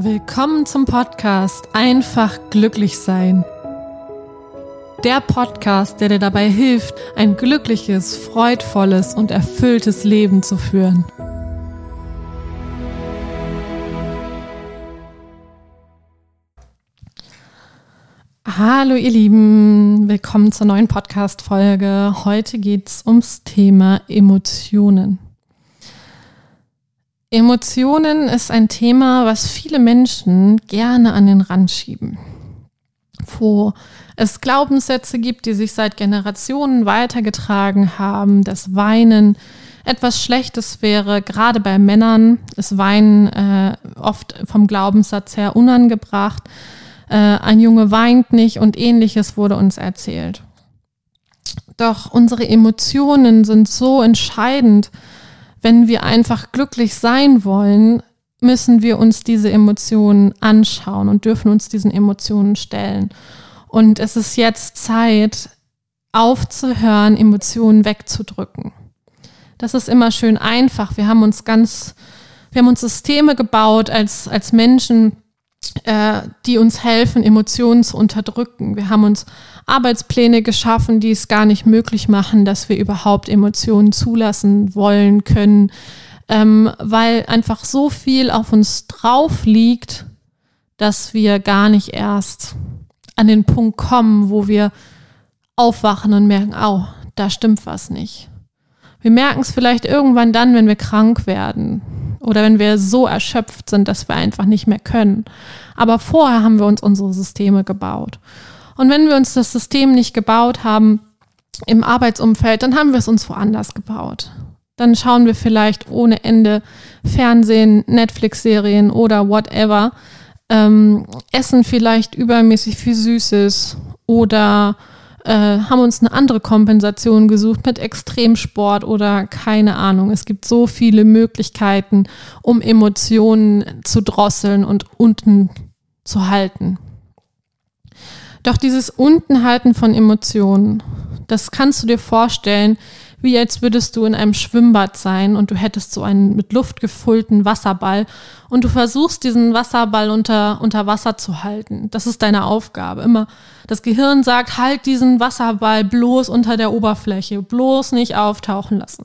Willkommen zum Podcast Einfach glücklich sein. Der Podcast, der dir dabei hilft, ein glückliches, freudvolles und erfülltes Leben zu führen. Hallo ihr Lieben, willkommen zur neuen Podcast-Folge. Heute geht es ums Thema Emotionen. Emotionen ist ein Thema, was viele Menschen gerne an den Rand schieben. Wo es Glaubenssätze gibt, die sich seit Generationen weitergetragen haben, dass Weinen etwas Schlechtes wäre, gerade bei Männern ist Weinen äh, oft vom Glaubenssatz her unangebracht. Äh, ein Junge weint nicht und ähnliches wurde uns erzählt. Doch unsere Emotionen sind so entscheidend wenn wir einfach glücklich sein wollen, müssen wir uns diese Emotionen anschauen und dürfen uns diesen Emotionen stellen. Und es ist jetzt Zeit, aufzuhören, Emotionen wegzudrücken. Das ist immer schön einfach. Wir haben uns ganz, wir haben uns Systeme gebaut als, als Menschen, äh, die uns helfen, Emotionen zu unterdrücken. Wir haben uns Arbeitspläne geschaffen, die es gar nicht möglich machen, dass wir überhaupt Emotionen zulassen wollen können, ähm, weil einfach so viel auf uns drauf liegt, dass wir gar nicht erst an den Punkt kommen, wo wir aufwachen und merken, au, da stimmt was nicht. Wir merken es vielleicht irgendwann dann, wenn wir krank werden oder wenn wir so erschöpft sind, dass wir einfach nicht mehr können. Aber vorher haben wir uns unsere Systeme gebaut. Und wenn wir uns das System nicht gebaut haben im Arbeitsumfeld, dann haben wir es uns woanders gebaut. Dann schauen wir vielleicht ohne Ende Fernsehen, Netflix-Serien oder whatever, ähm, essen vielleicht übermäßig viel Süßes oder äh, haben uns eine andere Kompensation gesucht mit Extremsport oder keine Ahnung. Es gibt so viele Möglichkeiten, um Emotionen zu drosseln und unten zu halten. Doch dieses Untenhalten von Emotionen, das kannst du dir vorstellen, wie als würdest du in einem Schwimmbad sein und du hättest so einen mit Luft gefüllten Wasserball und du versuchst diesen Wasserball unter, unter Wasser zu halten. Das ist deine Aufgabe. Immer das Gehirn sagt, halt diesen Wasserball bloß unter der Oberfläche, bloß nicht auftauchen lassen.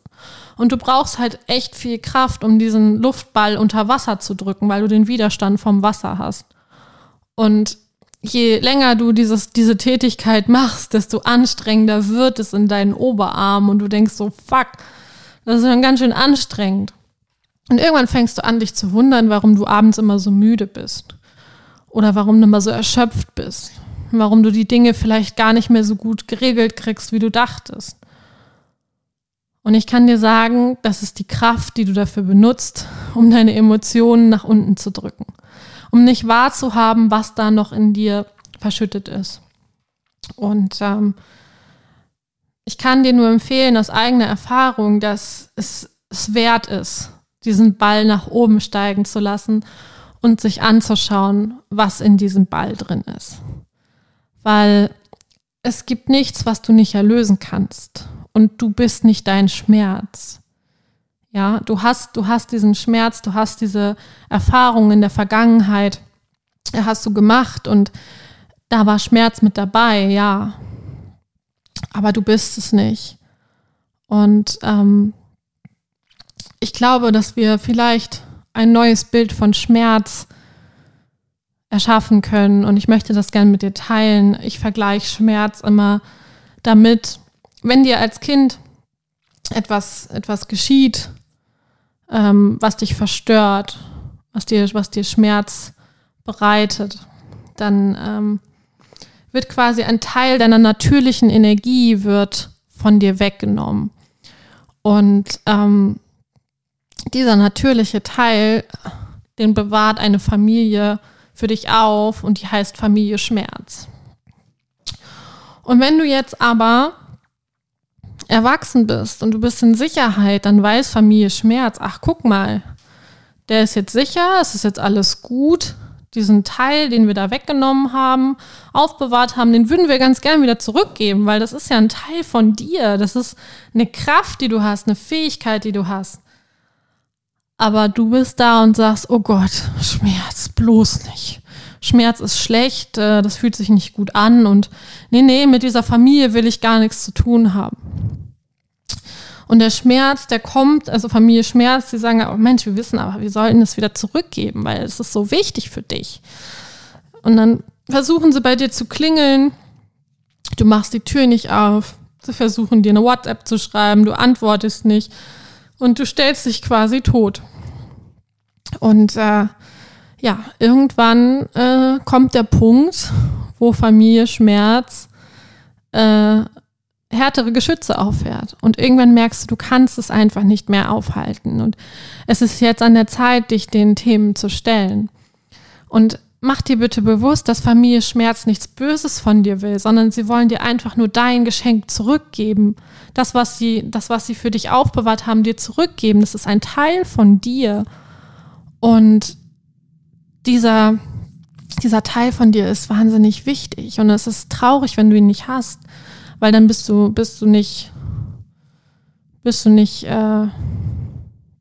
Und du brauchst halt echt viel Kraft, um diesen Luftball unter Wasser zu drücken, weil du den Widerstand vom Wasser hast. Und je länger du dieses, diese Tätigkeit machst, desto anstrengender wird es in deinen Oberarmen und du denkst so, fuck, das ist dann ganz schön anstrengend. Und irgendwann fängst du an, dich zu wundern, warum du abends immer so müde bist. Oder warum du immer so erschöpft bist. Warum du die Dinge vielleicht gar nicht mehr so gut geregelt kriegst, wie du dachtest. Und ich kann dir sagen, das ist die Kraft, die du dafür benutzt, um deine Emotionen nach unten zu drücken um nicht wahrzuhaben, was da noch in dir verschüttet ist. Und ähm, ich kann dir nur empfehlen, aus eigener Erfahrung, dass es, es wert ist, diesen Ball nach oben steigen zu lassen und sich anzuschauen, was in diesem Ball drin ist. Weil es gibt nichts, was du nicht erlösen kannst. Und du bist nicht dein Schmerz. Ja, du hast, du hast diesen Schmerz, du hast diese Erfahrung in der Vergangenheit, hast du gemacht und da war Schmerz mit dabei, ja. Aber du bist es nicht. Und ähm, ich glaube, dass wir vielleicht ein neues Bild von Schmerz erschaffen können. Und ich möchte das gerne mit dir teilen. Ich vergleiche Schmerz immer damit, wenn dir als Kind etwas, etwas geschieht, ähm, was dich verstört, was dir, was dir Schmerz bereitet, dann ähm, wird quasi ein Teil deiner natürlichen Energie wird von dir weggenommen. Und ähm, dieser natürliche Teil, den bewahrt eine Familie für dich auf und die heißt Familie Schmerz. Und wenn du jetzt aber erwachsen bist und du bist in Sicherheit, dann weiß Familie Schmerz, ach guck mal, der ist jetzt sicher, es ist jetzt alles gut. Diesen Teil, den wir da weggenommen haben, aufbewahrt haben, den würden wir ganz gern wieder zurückgeben, weil das ist ja ein Teil von dir. Das ist eine Kraft, die du hast, eine Fähigkeit, die du hast. Aber du bist da und sagst, oh Gott, Schmerz, bloß nicht. Schmerz ist schlecht, äh, das fühlt sich nicht gut an und nee, nee, mit dieser Familie will ich gar nichts zu tun haben. Und der Schmerz, der kommt, also Familie Schmerz, die sagen, oh Mensch, wir wissen aber, wir sollten es wieder zurückgeben, weil es ist so wichtig für dich. Und dann versuchen sie bei dir zu klingeln, du machst die Tür nicht auf, sie versuchen dir eine WhatsApp zu schreiben, du antwortest nicht und du stellst dich quasi tot. Und äh, ja, irgendwann äh, kommt der Punkt, wo Familie Schmerz äh, härtere Geschütze auffährt. Und irgendwann merkst du, du kannst es einfach nicht mehr aufhalten. Und es ist jetzt an der Zeit, dich den Themen zu stellen. Und mach dir bitte bewusst, dass Familie Schmerz nichts Böses von dir will, sondern sie wollen dir einfach nur dein Geschenk zurückgeben. Das, was sie, das, was sie für dich aufbewahrt haben, dir zurückgeben. Das ist ein Teil von dir. Und dieser, dieser Teil von dir ist wahnsinnig wichtig und es ist traurig, wenn du ihn nicht hast, weil dann bist du, bist du nicht, bist du nicht äh,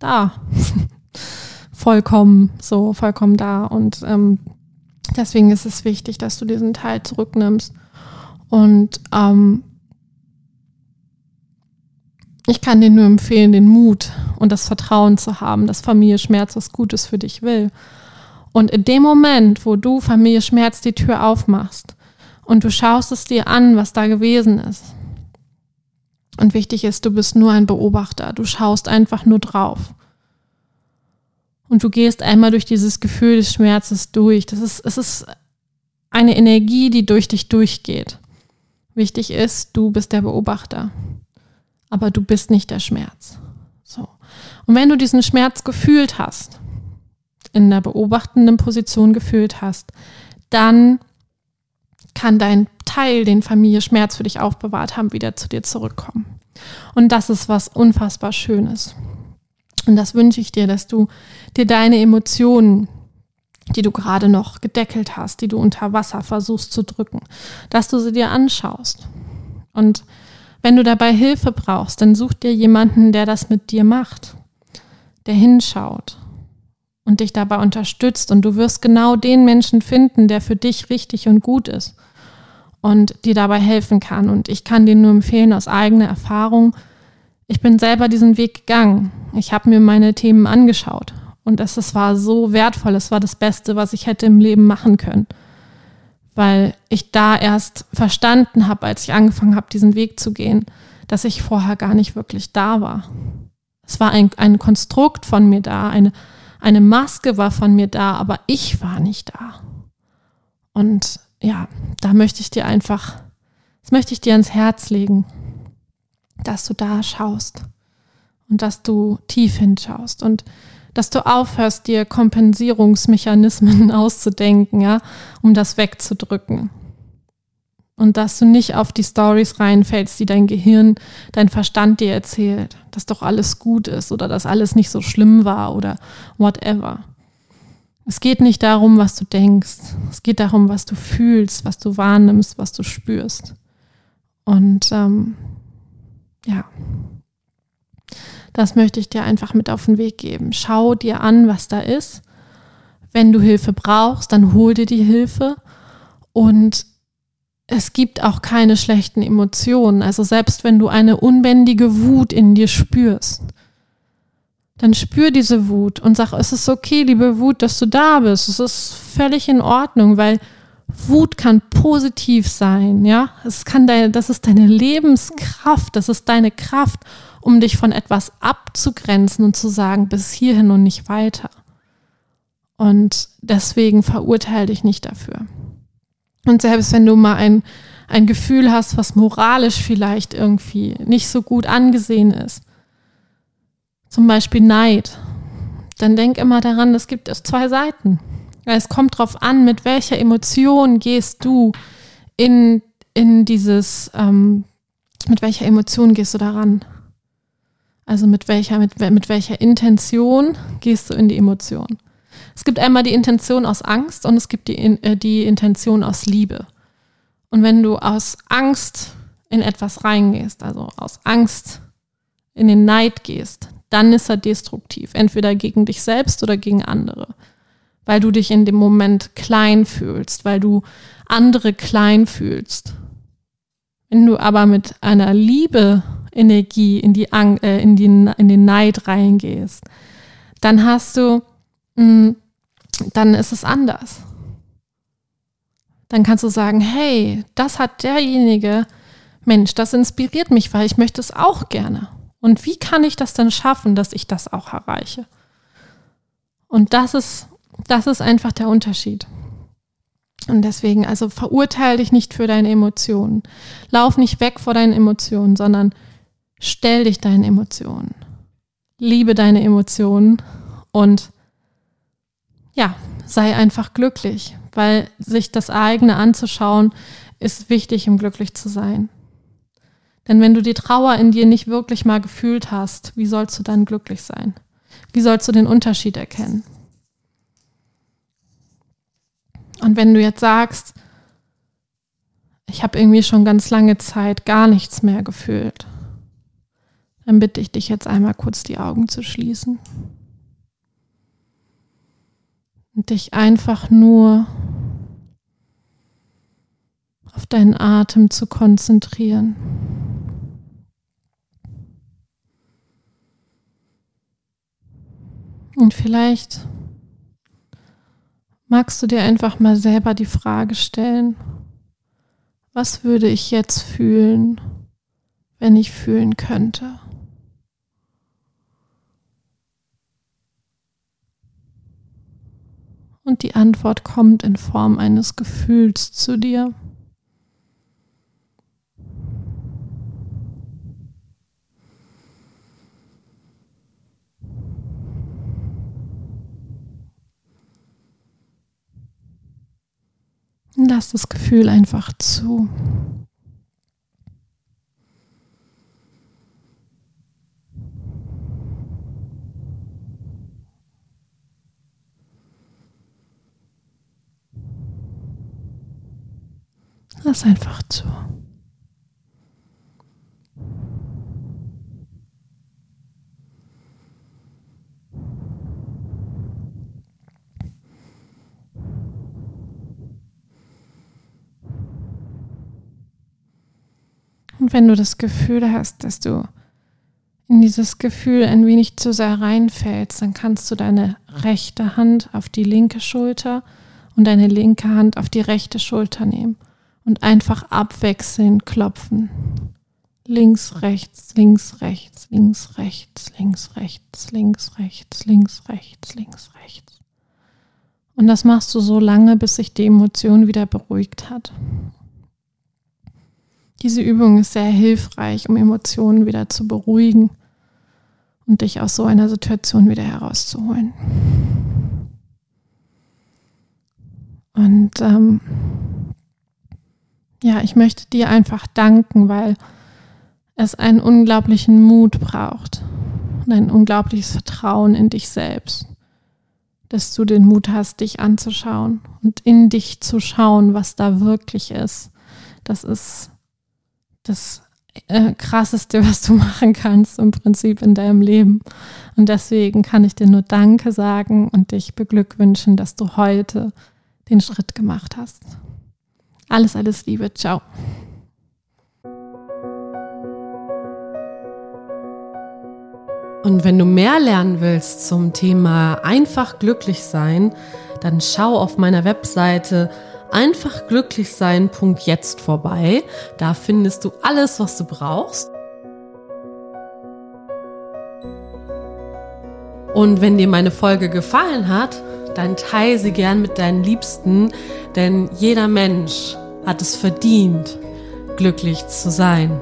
da. vollkommen, so vollkommen da. Und ähm, deswegen ist es wichtig, dass du diesen Teil zurücknimmst. Und ähm, ich kann dir nur empfehlen, den Mut und das Vertrauen zu haben, dass Familie Schmerz was Gutes für dich will. Und in dem Moment, wo du Familie Schmerz die Tür aufmachst und du schaust es dir an, was da gewesen ist. Und wichtig ist, du bist nur ein Beobachter. Du schaust einfach nur drauf. Und du gehst einmal durch dieses Gefühl des Schmerzes durch. Das ist, es ist eine Energie, die durch dich durchgeht. Wichtig ist, du bist der Beobachter. Aber du bist nicht der Schmerz. So. Und wenn du diesen Schmerz gefühlt hast, in der beobachtenden Position gefühlt hast, dann kann dein Teil, den Familie Schmerz für dich aufbewahrt haben, wieder zu dir zurückkommen. Und das ist was unfassbar Schönes. Und das wünsche ich dir, dass du dir deine Emotionen, die du gerade noch gedeckelt hast, die du unter Wasser versuchst zu drücken, dass du sie dir anschaust. Und wenn du dabei Hilfe brauchst, dann such dir jemanden, der das mit dir macht, der hinschaut, und dich dabei unterstützt. Und du wirst genau den Menschen finden, der für dich richtig und gut ist und dir dabei helfen kann. Und ich kann dir nur empfehlen aus eigener Erfahrung, ich bin selber diesen Weg gegangen. Ich habe mir meine Themen angeschaut und es, war so wertvoll. Es war das Beste, was ich hätte im Leben machen können, weil ich da erst verstanden habe, als ich angefangen habe, diesen Weg zu gehen, dass ich vorher gar nicht wirklich da war. Es war ein, ein Konstrukt von mir da, eine, eine Maske war von mir da, aber ich war nicht da. Und ja, da möchte ich dir einfach, das möchte ich dir ans Herz legen, dass du da schaust und dass du tief hinschaust und dass du aufhörst, dir Kompensierungsmechanismen auszudenken, ja, um das wegzudrücken und dass du nicht auf die Stories reinfällst, die dein Gehirn, dein Verstand dir erzählt, dass doch alles gut ist oder dass alles nicht so schlimm war oder whatever. Es geht nicht darum, was du denkst. Es geht darum, was du fühlst, was du wahrnimmst, was du spürst. Und ähm, ja, das möchte ich dir einfach mit auf den Weg geben. Schau dir an, was da ist. Wenn du Hilfe brauchst, dann hol dir die Hilfe und es gibt auch keine schlechten Emotionen. Also selbst wenn du eine unbändige Wut in dir spürst, dann spür diese Wut und sag, es ist okay, liebe Wut, dass du da bist. Es ist völlig in Ordnung, weil Wut kann positiv sein, ja. Es kann deine, das ist deine Lebenskraft, das ist deine Kraft, um dich von etwas abzugrenzen und zu sagen, bis hierhin und nicht weiter. Und deswegen verurteile dich nicht dafür. Und selbst wenn du mal ein, ein Gefühl hast, was moralisch vielleicht irgendwie nicht so gut angesehen ist, zum Beispiel Neid, dann denk immer daran, es gibt zwei Seiten. Es kommt darauf an, mit welcher Emotion gehst du in, in dieses, ähm, mit welcher Emotion gehst du daran? Also mit welcher, mit, mit welcher Intention gehst du in die Emotion? Es gibt einmal die Intention aus Angst und es gibt die, äh, die Intention aus Liebe. Und wenn du aus Angst in etwas reingehst, also aus Angst in den Neid gehst, dann ist er destruktiv, entweder gegen dich selbst oder gegen andere, weil du dich in dem Moment klein fühlst, weil du andere klein fühlst. Wenn du aber mit einer Liebe Energie in äh, in in den Neid reingehst, dann hast du, dann ist es anders. Dann kannst du sagen, hey, das hat derjenige, Mensch, das inspiriert mich, weil ich möchte es auch gerne. Und wie kann ich das denn schaffen, dass ich das auch erreiche? Und das ist, das ist einfach der Unterschied. Und deswegen, also verurteile dich nicht für deine Emotionen. Lauf nicht weg vor deinen Emotionen, sondern stell dich deinen Emotionen. Liebe deine Emotionen und ja, sei einfach glücklich, weil sich das eigene anzuschauen ist wichtig, um glücklich zu sein. Denn wenn du die Trauer in dir nicht wirklich mal gefühlt hast, wie sollst du dann glücklich sein? Wie sollst du den Unterschied erkennen? Und wenn du jetzt sagst, ich habe irgendwie schon ganz lange Zeit gar nichts mehr gefühlt, dann bitte ich dich jetzt einmal kurz die Augen zu schließen und dich einfach nur auf deinen Atem zu konzentrieren. Und vielleicht magst du dir einfach mal selber die Frage stellen, was würde ich jetzt fühlen, wenn ich fühlen könnte? Und die Antwort kommt in Form eines Gefühls zu dir. Lass das Gefühl einfach zu. Lass einfach zu. Und wenn du das Gefühl hast, dass du in dieses Gefühl ein wenig zu sehr reinfällst, dann kannst du deine rechte Hand auf die linke Schulter und deine linke Hand auf die rechte Schulter nehmen und einfach abwechselnd klopfen. Links, rechts, links, rechts, links, rechts, links, rechts, links, rechts, links, rechts, links, rechts. Und das machst du so lange, bis sich die Emotion wieder beruhigt hat. Diese Übung ist sehr hilfreich, um Emotionen wieder zu beruhigen und dich aus so einer Situation wieder herauszuholen. Und ähm, ja, ich möchte dir einfach danken, weil es einen unglaublichen Mut braucht und ein unglaubliches Vertrauen in dich selbst, dass du den Mut hast, dich anzuschauen und in dich zu schauen, was da wirklich ist. Das ist das äh, krasseste, was du machen kannst im Prinzip in deinem Leben. Und deswegen kann ich dir nur Danke sagen und dich beglückwünschen, dass du heute den Schritt gemacht hast. Alles, alles Liebe. Ciao. Und wenn du mehr lernen willst zum Thema einfach glücklich sein, dann schau auf meiner Webseite einfachglücklichsein.jetzt vorbei. Da findest du alles, was du brauchst. Und wenn dir meine Folge gefallen hat, dann teile sie gern mit deinen Liebsten, denn jeder Mensch hat es verdient, glücklich zu sein.